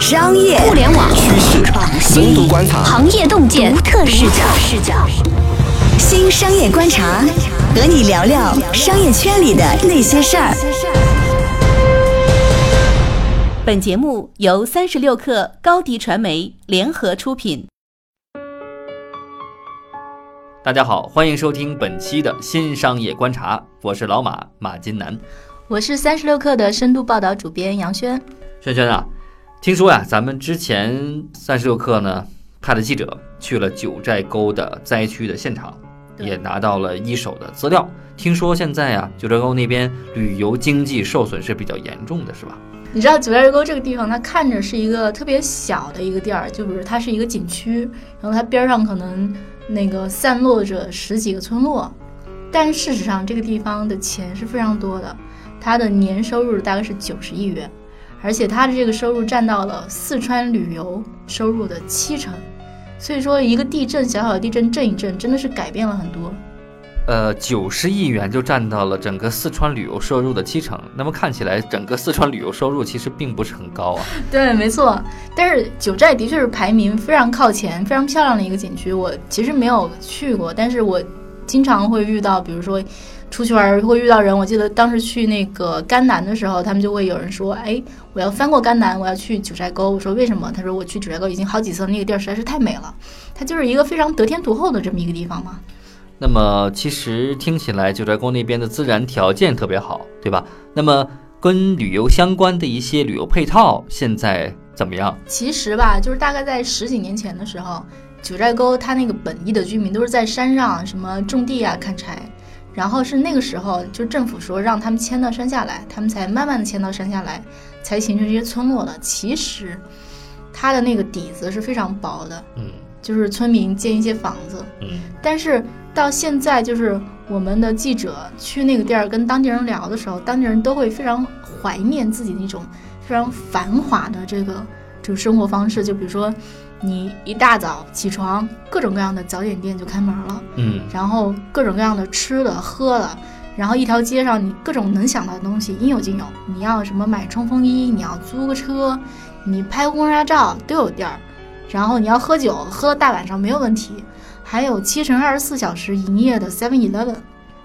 商业、互联网、趋势、深度观察、行业洞见、独特视角。视角。新商业观察，和你聊聊商业圈里的那些事儿。本节目由三十六氪高低传媒联合出品。大家好，欢迎收听本期的新商业观察，我是老马马金南，我是三十六氪的深度报道主编杨轩。轩轩啊，听说呀，咱们之前三十六氪呢派的记者去了九寨沟的灾区的现场，也拿到了一手的资料。听说现在呀，九寨沟那边旅游经济受损是比较严重的，是吧？你知道九寨沟这个地方，它看着是一个特别小的一个地儿，就比如它是一个景区，然后它边上可能。那个散落着十几个村落，但事实上这个地方的钱是非常多的，它的年收入大概是九十亿元，而且它的这个收入占到了四川旅游收入的七成，所以说一个地震，小小的地震震一震，真的是改变了很多。呃，九十亿元就占到了整个四川旅游收入的七成。那么看起来，整个四川旅游收入其实并不是很高啊。对，没错。但是九寨的确是排名非常靠前、非常漂亮的一个景区。我其实没有去过，但是我经常会遇到，比如说出去玩会遇到人。我记得当时去那个甘南的时候，他们就会有人说：“哎，我要翻过甘南，我要去九寨沟。”我说：“为什么？”他说：“我去九寨沟已经好几次了，那个地儿实在是太美了。它就是一个非常得天独厚的这么一个地方嘛。”那么其实听起来九寨沟那边的自然条件特别好，对吧？那么跟旅游相关的一些旅游配套现在怎么样？其实吧，就是大概在十几年前的时候，九寨沟它那个本地的居民都是在山上什么种地啊、砍柴，然后是那个时候就政府说让他们迁到山下来，他们才慢慢的迁到山下来，才形成这些村落的。其实它的那个底子是非常薄的，嗯，就是村民建一些房子，嗯，但是。到现在，就是我们的记者去那个地儿跟当地人聊的时候，当地人都会非常怀念自己那种非常繁华的这个这个生活方式。就比如说，你一大早起床，各种各样的早点店就开门了，嗯，然后各种各样的吃的喝的，然后一条街上你各种能想到的东西应有尽有。你要什么买冲锋衣，你要租个车，你拍婚纱照都有地儿，然后你要喝酒，喝大晚上没有问题。还有七乘二十四小时营业的 Seven Eleven，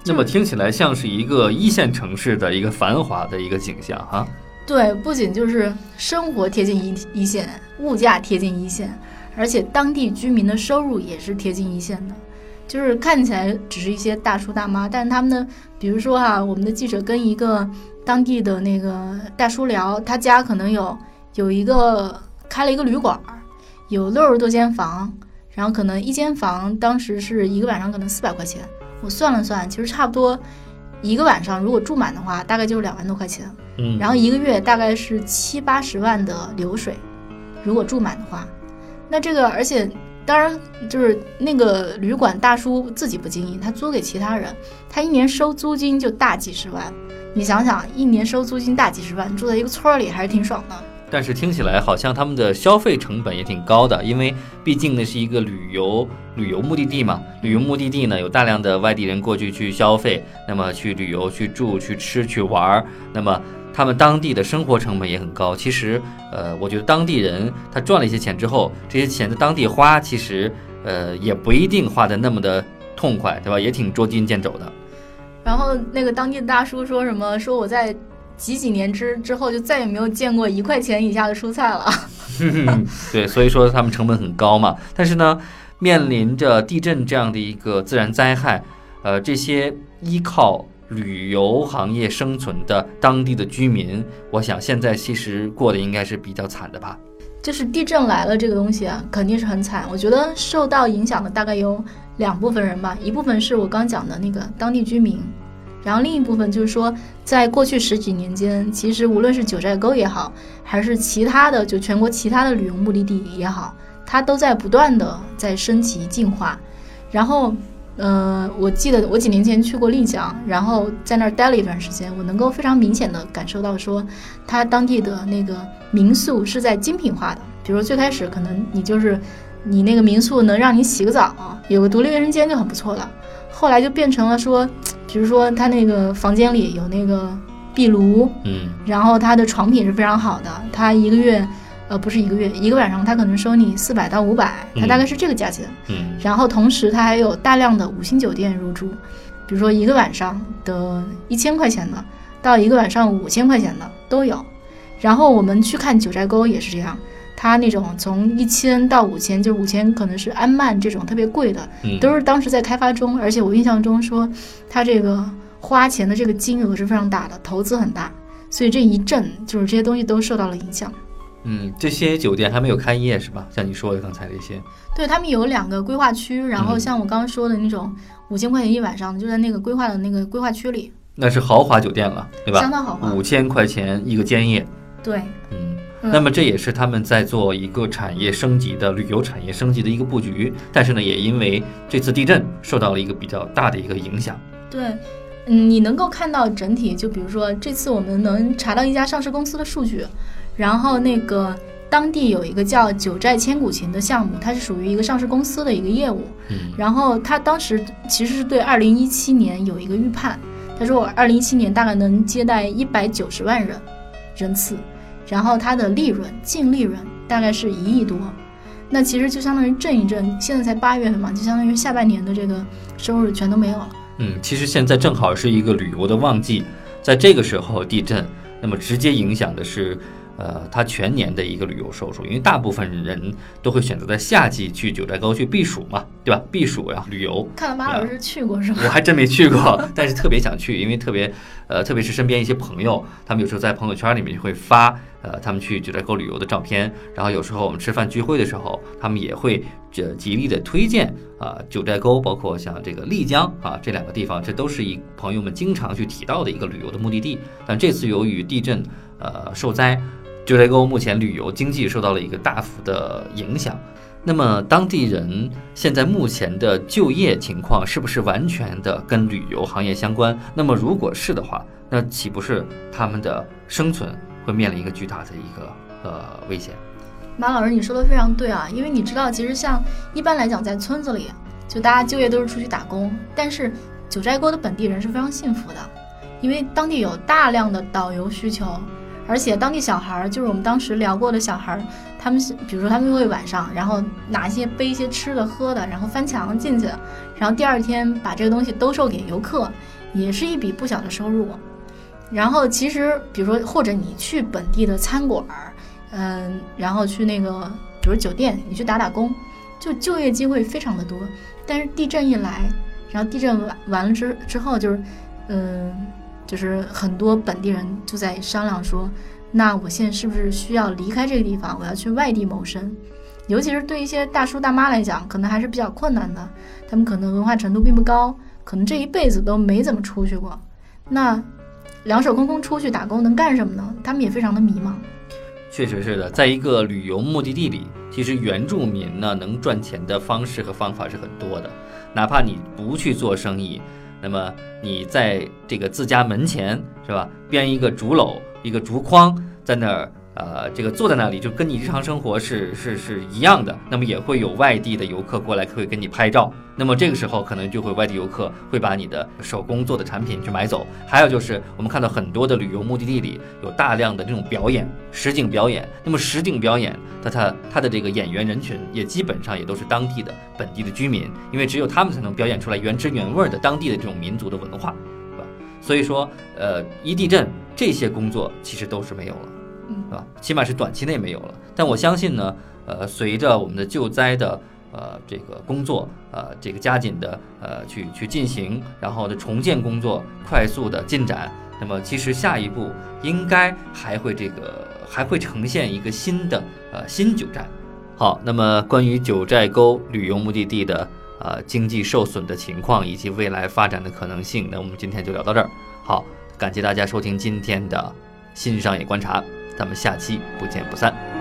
那么听起来像是一个一线城市的一个繁华的一个景象哈。对，不仅就是生活贴近一一线，物价贴近一线，而且当地居民的收入也是贴近一线的。就是看起来只是一些大叔大妈，但是他们的，比如说哈，我们的记者跟一个当地的那个大叔聊，他家可能有有一个开了一个旅馆，有六十多间房。然后可能一间房当时是一个晚上可能四百块钱，我算了算，其实差不多一个晚上如果住满的话，大概就是两万多块钱。嗯，然后一个月大概是七八十万的流水，如果住满的话，那这个而且当然就是那个旅馆大叔自己不经营，他租给其他人，他一年收租金就大几十万。你想想，一年收租金大几十万，住在一个村儿里还是挺爽的。但是听起来好像他们的消费成本也挺高的，因为毕竟那是一个旅游旅游目的地嘛。旅游目的地呢，有大量的外地人过去去消费，那么去旅游、去住、去吃、去玩，那么他们当地的生活成本也很高。其实，呃，我觉得当地人他赚了一些钱之后，这些钱在当地花，其实呃也不一定花的那么的痛快，对吧？也挺捉襟见肘的。然后那个当地的大叔说什么？说我在。几几年之之后就再也没有见过一块钱以下的蔬菜了。对，所以说他们成本很高嘛。但是呢，面临着地震这样的一个自然灾害，呃，这些依靠旅游行业生存的当地的居民，我想现在其实过得应该是比较惨的吧。就是地震来了这个东西啊，肯定是很惨。我觉得受到影响的大概有两部分人吧，一部分是我刚讲的那个当地居民。然后另一部分就是说，在过去十几年间，其实无论是九寨沟也好，还是其他的就全国其他的旅游目的地也好，它都在不断的在升级进化。然后，呃，我记得我几年前去过丽江，然后在那儿待了一段时间，我能够非常明显的感受到说，它当地的那个民宿是在精品化的。比如最开始可能你就是你那个民宿能让你洗个澡，有个独立卫生间就很不错了，后来就变成了说。比如说，他那个房间里有那个壁炉，嗯然后他的床品是非常好的，他一个月，呃，不是一个月，一个晚上他可能收你四百到五百，他大概是这个价钱。嗯然后同时他还有大量的五星酒店入住，比如说一个晚上的一千块钱的，到一个晚上五千块钱的都有。然后我们去看九寨沟也是这样，它那种从一千到五千，就是五千可能是安曼这种特别贵的，嗯，都是当时在开发中，而且我印象中说它这个花钱的这个金额是非常大的，投资很大，所以这一阵就是这些东西都受到了影响。嗯，这些酒店还没有开业是吧？像你说的刚才这些，对他们有两个规划区，然后嗯像我刚刚说的那种五千块钱一晚上，就在那个规划的那个规划区里，那是豪华酒店了，对吧？相当豪华。五千块钱一个间夜，对，嗯，嗯那么这也是他们在做一个产业升级的旅游产业升级的一个布局，但是呢，也因为这次地震受到了一个比较大的一个影响。对，嗯，你能够看到整体，就比如说这次我们能查到一家上市公司的数据，然后那个当地有一个叫九寨千古情的项目，它是属于一个上市公司的一个业务，嗯。然后他当时其实是对二零一七年有一个预判，他说我二零一七年大概能接待一百九十万人人次，然后它的利润净利润大概是一亿多，那其实就相当于震一震，现在才八月份嘛，就相当于下半年的这个收入全都没有了。嗯，其实现在正好是一个旅游的旺季，在这个时候地震，那么直接影响的是。呃，它全年的一个旅游收入，因为大部分人都会选择在夏季去九寨沟去避暑嘛，对吧？避暑然后旅游，看来马老师去过是吧？我还真没去过，但是特别想去，因为特别，呃，特别是身边一些朋友，他们有时候在朋友圈里面就会发，呃，他们去九寨沟旅游的照片，然后有时候我们吃饭聚会的时候，他们也会这极力的推荐啊、九寨沟，包括像这个丽江啊这两个地方，这都是一朋友们经常去提到的一个旅游的目的地。但这次由于地震，呃，受灾，九寨沟目前旅游经济受到了一个大幅的影响。那么当地人现在目前的就业情况是不是完全的跟旅游行业相关？那么如果是的话，那岂不是他们的生存会面临一个巨大的一个呃危险？马老师，你说的非常对啊，因为你知道，其实像一般来讲，在村子里，就大家就业都是出去打工，但是九寨沟的本地人是非常幸福的，因为当地有大量的导游需求，而且当地小孩儿，就是我们当时聊过的小孩儿，他们比如说他们会晚上，然后拿一些背一些吃的喝的，然后翻墙进去，然后第二天把这个东西兜售给游客，也是一笔不小的收入。然后其实，比如说或者你去本地的餐馆儿。嗯，然后去那个，比如酒店，你去打打工，就就业机会非常的多。但是地震一来，然后地震完完了之之后，就是，嗯，就是很多本地人就在商量说，那我现在是不是需要离开这个地方，我要去外地谋生？尤其是对一些大叔大妈来讲，可能还是比较困难的，他们可能文化程度并不高，可能这一辈子都没怎么出去过，那两手空空出去打工能干什么呢？他们也非常的迷茫。确实是的，在一个旅游目的地里，其实原住民呢能赚钱的方式和方法是很多的。哪怕你不去做生意，那么你在这个自家门前是吧，编一个竹篓、一个竹筐，在那儿呃，这个坐在那里，就跟你日常生活是是是一样的。那么也会有外地的游客过来，会跟你拍照。那么这个时候，可能就会外地游客会把你的手工做的产品去买走。还有就是，我们看到很多的旅游目的地里有大量的这种表演，实景表演。那么实景表演，它它它的这个演员人群也基本上也都是当地的本地的居民，因为只有他们才能表演出来原汁原味的当地的这种民族的文化，是吧？所以说，呃，一地震这些工作其实都是没有了。嗯是吧？起码是短期内没有了。但我相信呢，呃，随着我们的救灾的呃这个工作呃这个加紧的呃去去进行，然后的重建工作快速的进展，那么其实下一步应该还会这个还会呈现一个新的呃新九寨。好，那么关于九寨沟旅游目的地的呃经济受损的情况以及未来发展的可能性，那我们今天就聊到这儿。好，感谢大家收听今天的新商业观察。咱们下期不见不散。